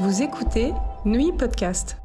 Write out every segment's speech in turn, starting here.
Vous écoutez Nuit Podcast.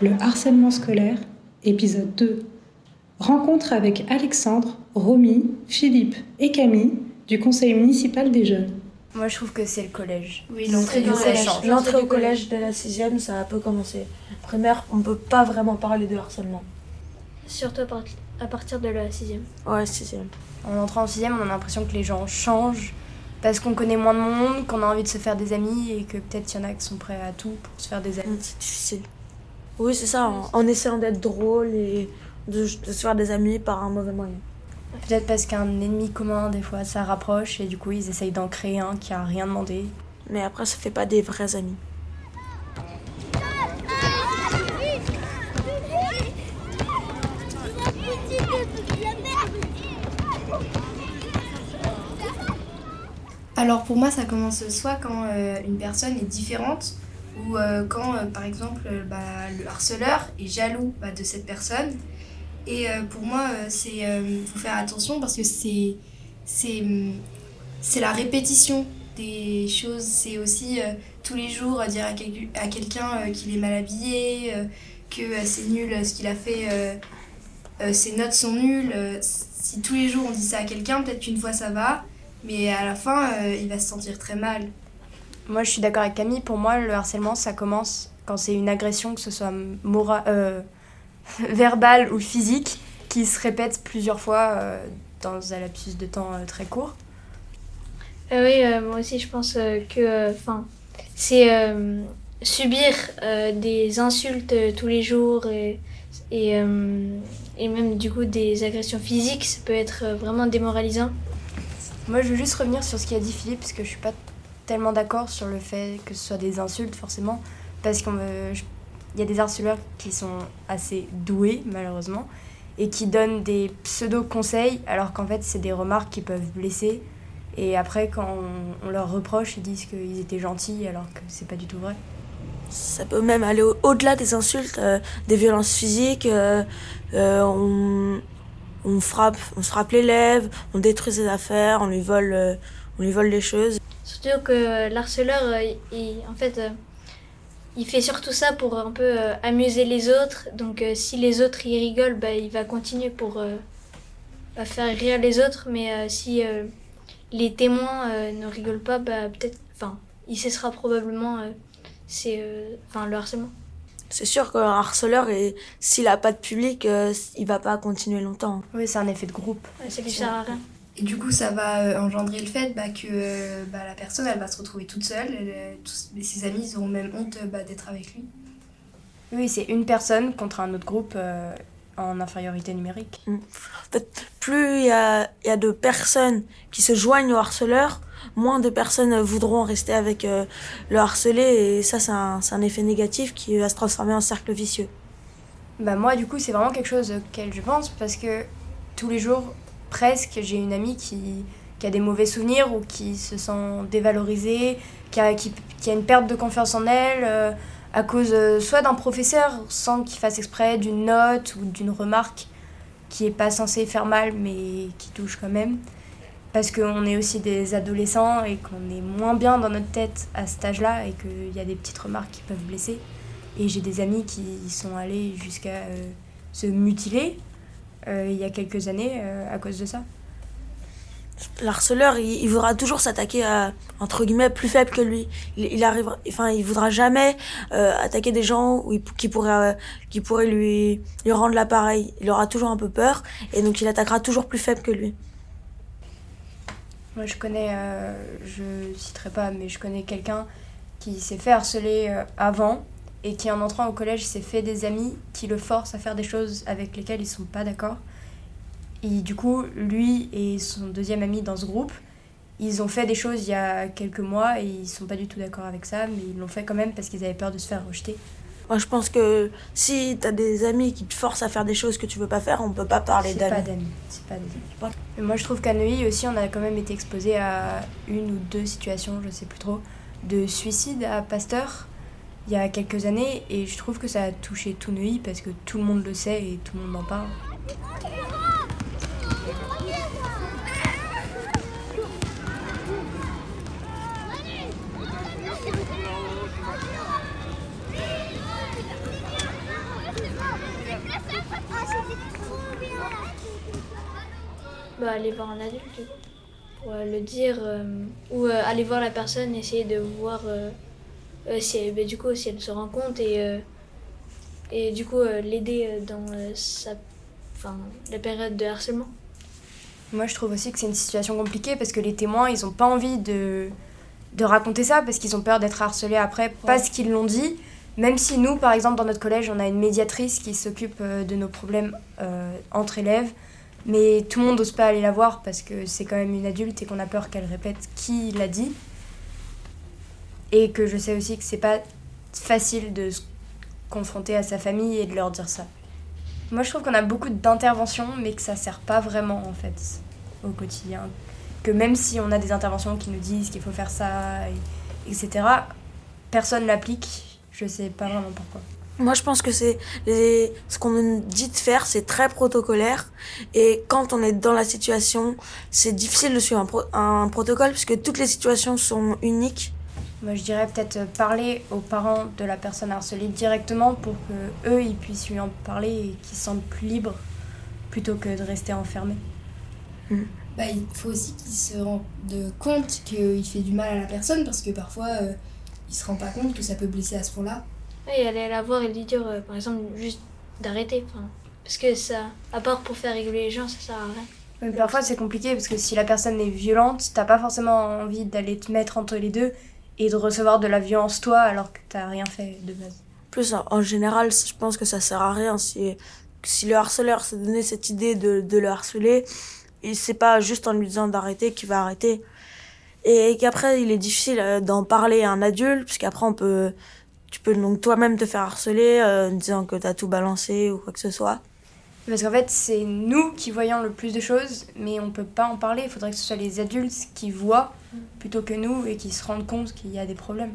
Le harcèlement scolaire, épisode 2. Rencontre avec Alexandre, Romy, Philippe et Camille du conseil municipal des jeunes. Moi, je trouve que c'est le collège. Oui, l'entrée du collège. L'entrée au collège dès la sixième, ça a un peu commencé. Primaire, on peut pas vraiment parler de harcèlement. Surtout à, part- à partir de la sixième. Ouais, sixième. En entrant en sixième, on a l'impression que les gens changent parce qu'on connaît moins de monde, qu'on a envie de se faire des amis et que peut-être il y en a qui sont prêts à tout pour se faire des amis. C'est difficile. Oui, c'est ça, en, en essayant d'être drôle et de, de se faire des amis par un mauvais moyen. Peut-être parce qu'un ennemi commun, des fois, ça rapproche et du coup, ils essayent d'en créer un qui a rien demandé. Mais après, ça fait pas des vrais amis. Alors pour moi, ça commence soit quand euh, une personne est différente ou euh, quand, euh, par exemple, bah, le harceleur est jaloux bah, de cette personne. Et pour moi, c'est faut faire attention parce que hum, c'est la répétition des choses. C'est aussi tous les jours dire à, à quelqu'un qu'il est mal habillé, que c'est nul ce qu'il a fait, ses notes sont nulles. si tous les jours on dit ça à quelqu'un, peut-être qu'une fois ça va, mais à la fin, euh, il va se sentir très mal. Moi, je suis d'accord avec Camille. Pour moi, le harcèlement, ça commence quand c'est une agression, que ce soit mora euh, verbale ou physique, qui se répète plusieurs fois euh, dans un lapsus de temps euh, très court. Euh, oui, euh, moi aussi je pense euh, que enfin c'est euh, subir euh, des insultes euh, tous les jours et, et, euh, et même du coup des agressions physiques, ça peut être euh, vraiment démoralisant. Moi, je veux juste revenir sur ce qu'a dit Philippe, parce que je suis pas tellement d'accord sur le fait que ce soit des insultes, forcément. Parce qu'il y a des harceleurs qui sont assez doués, malheureusement, et qui donnent des pseudo-conseils, alors qu'en fait, c'est des remarques qui peuvent blesser. Et après, quand on, leur reproche, ils disent qu'ils étaient gentils, alors que c'est pas du tout vrai. Ça peut même aller au- au-delà des insultes, euh, des violences physiques. euh, euh, on, on frappe, on se frappe l'élève, on détruit ses affaires, on lui vole, euh, on lui vole les choses. Surtout que euh, l'harceleur, euh, il, en fait, il fait surtout ça pour un peu amuser les autres. Donc si les autres y rigolent, bah, il va continuer pour faire rire les autres. Mais si les témoins ne rigolent pas, bah, peut-être, enfin, il cessera probablement c'est, enfin, le harcèlement. C'est sûr qu'un harceleur, et s'il a pas de public, euh, il va pas continuer longtemps. Oui, c'est un effet de groupe. Ça lui sert à rien. Et du coup, ça va euh, engendrer le fait bah, que euh, bah, la personne, elle va se retrouver toute seule. Elle, euh, tous, ses amis, ils auront même honte bah, d'être avec lui. Oui, c'est une personne contre un autre groupe euh, en infériorité numérique. Plus il y a, il y a de personnes qui se joignent au harceleur, moins de personnes voudront rester avec euh, le harcelé, et ça, c'est un, c'est un effet négatif qui va se transformer en cercle vicieux. Bah moi du coup c'est vraiment quelque chose auquel je pense parce que tous les jours presque j'ai une amie qui, qui a des mauvais souvenirs ou qui se sent dévalorisée, qui a, qui, qui a une perte de confiance en elle euh, à cause euh, soit d'un professeur sans qu'il fasse exprès d'une note ou d'une remarque qui est pas censée faire mal mais qui touche quand même. Parce qu'on est aussi des adolescents et qu'on est moins bien dans notre tête à cet âge-là et qu'il y a des petites remarques qui peuvent blesser. Et j'ai des amis qui sont allés jusqu'à euh, se mutiler euh, il y a quelques années à cause de ça. L'harceleur, il, voudra toujours s'attaquer à, entre guillemets, plus faible que lui. Il, il arrivera, enfin, il voudra jamais euh, attaquer des gens qui pourraient, euh, qui pourraient lui, lui rendre l'appareil. Il aura toujours un peu peur, et donc il attaquera toujours plus faible que lui. Moi je connais, euh, je citerai pas, mais je connais quelqu'un qui s'est fait harceler euh, avant et qui en entrant au collège s'est fait des amis qui le forcent à faire des choses avec lesquelles ils sont pas d'accord. Et du coup, lui et son deuxième ami dans ce groupe, ils ont fait des choses il y a quelques mois et ils sont pas du tout d'accord avec ça, mais ils l'ont fait quand même parce qu'ils avaient peur de se faire rejeter. Moi, je pense que si t'as des amis qui te forcent à faire des choses que tu veux pas faire, on peut pas parler C'est pas d'amis. d'amis. C'est pas des amis. Mais moi, je trouve qu'à Neuilly aussi, on a quand même été exposé à une ou deux situations, je sais plus trop, de suicide à Pasteur il y a quelques années. Et je trouve que ça a touché tout Neuilly parce que tout le monde le sait et tout le monde en parle. Bah, aller voir un adulte, pour euh, le dire, euh, ou euh, aller voir la personne, essayer de voir euh, euh, si elle, bah, du coup, si elle se rend compte et, euh, et du coup euh, l'aider euh, dans euh, sa, enfin, la période de harcèlement. Moi, je trouve aussi que c'est une situation compliquée parce que les témoins, ils ont pas envie de, de raconter ça parce qu'ils ont peur d'être harcelés après parce qu'ils l'ont dit. Même si nous, par exemple, dans notre collège, on a une médiatrice qui s'occupe de nos problèmes euh, entre élèves, mais tout le monde n'ose pas aller la voir parce que c'est quand même une adulte et qu'on a peur qu'elle répète qui l'a dit. Et que je sais aussi que c'est pas facile de se confronter à sa famille et de leur dire ça. Moi, je trouve qu'on a beaucoup d'interventions, mais que ça sert pas vraiment en fait au quotidien. Que même si on a des interventions qui nous disent qu'il faut faire ça, et- etc., personne l'applique. Je sais pas vraiment pourquoi. Moi, je pense que c'est les... ce qu'on nous dit de faire, c'est très protocolaire. Et quand on est dans la situation, c'est difficile de suivre un, pro- un protocole puisque toutes les situations sont uniques. Moi, je dirais peut-être parler aux parents de la personne harcelée directement pour que eux ils puissent lui en parler et qu'ils se sentent plus libres plutôt que de rester enfermés. Bah, il faut aussi qu'il se rende compte qu'il fait du mal à la personne parce que parfois euh, il se rend pas compte que ça peut blesser à ce point-là. Et aller la voir et lui dire, euh, par exemple, juste d'arrêter. Parce que ça, à part pour faire rigoler les gens, ça sert à rien. Mais parfois c'est compliqué parce que si la personne est violente, t'as pas forcément envie d'aller te mettre entre les deux et de recevoir de la violence toi alors que t'as rien fait de base. Plus en, en général, je pense que ça sert à rien si, si le harceleur s'est donné cette idée de, de le harceler. Et c'est pas juste en lui disant d'arrêter qu'il va arrêter. Et qu'après, il est difficile euh, d'en parler à un adulte, puisqu'après, on peut, tu peux donc toi-même te faire harceler euh, en disant que t'as tout balancé ou quoi que ce soit. Parce qu'en fait c'est nous qui voyons le plus de choses mais on peut pas en parler. Il faudrait que ce soit les adultes qui voient plutôt que nous et qui se rendent compte qu'il y a des problèmes.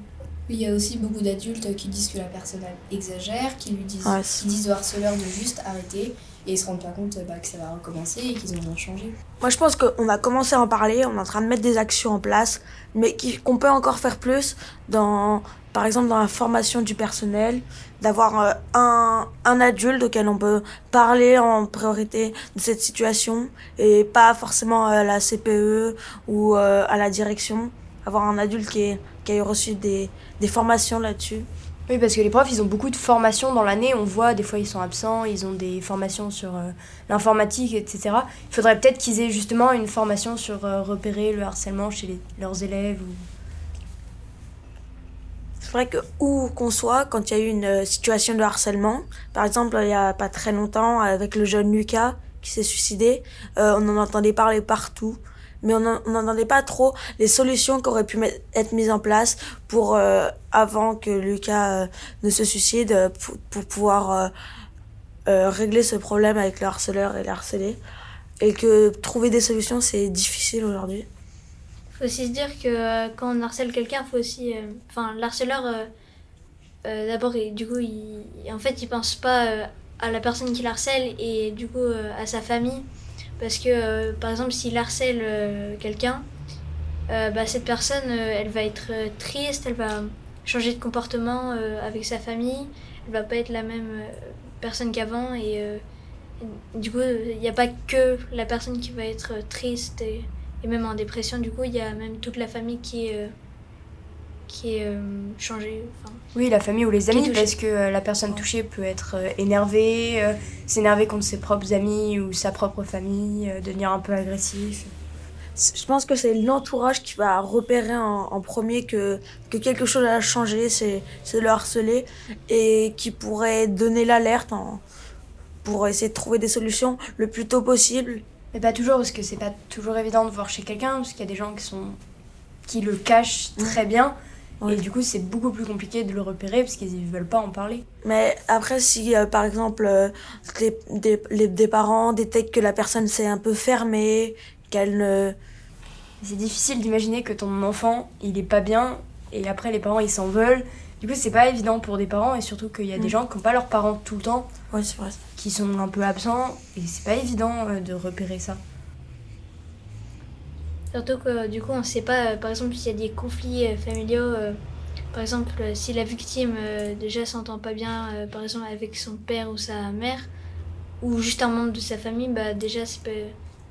Il y a aussi beaucoup d'adultes qui disent que la personne exagère, qui lui disent, Ouais, qui disent au harceleur de juste arrêter et ils se rendent pas compte bah, que ça va recommencer et qu'ils ont rien changé. Moi, je pense qu'on a commencé à en parler, on est en train de mettre des actions en place, mais qu'on peut encore faire plus dans, par exemple, dans la formation du personnel, d'avoir euh, un, un adulte auquel on peut parler en priorité de cette situation et pas forcément à la CPE ou euh, à la direction. Avoir un adulte qui, est- qui reçu des formations là-dessus. Oui, parce que les profs, ils ont beaucoup de formations dans l'année. On voit, des fois, ils sont absents, ils ont des formations sur euh, l'informatique, etc. Il faudrait peut-être qu'ils aient justement une formation sur euh, repérer le harcèlement chez leurs élèves. Ou... C'est vrai que où qu'on soit, quand il y a eu une euh, situation de harcèlement, par exemple il y a pas très longtemps avec le jeune Lucas qui s'est suicidé, on en entendait parler partout, mais on n'en- on n'entendait pas trop les solutions qui auraient pu être mises en place pour euh, avant que Lucas euh, ne se suicide, euh, pour, pouvoir régler ce problème avec le harceleur et le harcelé. Et que trouver des solutions c'est difficile aujourd'hui. faut aussi se dire que quand on harcèle quelqu'un, faut aussi. Enfin, le harceleur, euh, d'abord, il- du coup, il, en fait, il pense pas à la personne qui harcèle et du coup à sa famille. Parce que, euh, par exemple, s'il harcèle euh, quelqu'un, euh, bah, cette personne, elle va être triste, elle va changer de comportement avec sa famille, elle va pas être la même personne qu'avant et. du coup, il n'y a pas que la personne qui va être triste et, et même en dépression, du coup, il y a même toute la famille qui est, qui est euh, changée. Enfin, Oui, la famille ou les amis, parce que euh, la personne touchée peut être euh, énervée, euh, s'énerver contre ses propres amis ou sa propre famille, euh, devenir un peu agressif. Je pense que c'est l'entourage qui va repérer en, en premier que, que quelque chose a changé, c'est le harceler, et qui pourrait donner l'alerte pour essayer de trouver des solutions le plus tôt possible. Mais pas toujours, parce que c'est pas toujours évident de voir chez quelqu'un, parce qu'il y a des gens qui sont qui le cachent très bien. Et du coup, c'est beaucoup plus compliqué de le repérer parce qu'ils ne veulent pas en parler. Mais après, si euh, par exemple euh, les, des, les- des parents détectent que la personne s'est un peu fermée, qu'elle ne. C'est difficile d'imaginer que ton enfant, il est pas bien, et après les parents, ils s'en veulent, Du coup, c'est pas évident pour des parents et surtout qu'il y a des Mm. gens qui n'ont pas leurs parents tout le temps, Ouais, c'est vrai. qui sont un peu absents et c'est pas évident euh, de repérer ça. Surtout que du coup, on ne sait pas, euh, par exemple, s'il y a des conflits euh, familiaux. euh, par exemple, si la victime déjà s'entend pas bien, par exemple, avec son père ou sa mère, ou juste un membre de sa famille, bah, déjà, ça peut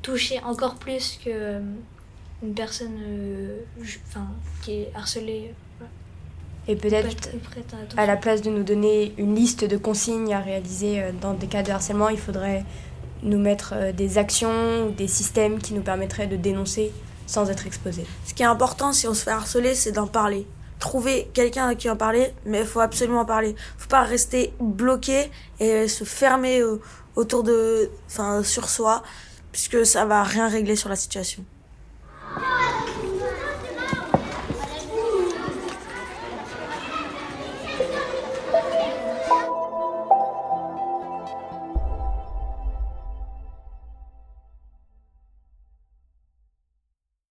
toucher encore plus que une personne euh, enfin, qui est harcelée. Et Peut être peut-être à la place de nous donner une liste de consignes à réaliser dans des cas de harcèlement, il faudrait nous mettre des actions ou des systèmes qui nous permettraient de dénoncer sans être exposés. Ce qui est important si on se fait harceler, c'est d'en parler. Trouver quelqu'un à qui en parler, mais il faut absolument en parler. faut pas rester bloqué et se fermer autour de, enfin, sur soi, puisque ça va rien régler sur la situation.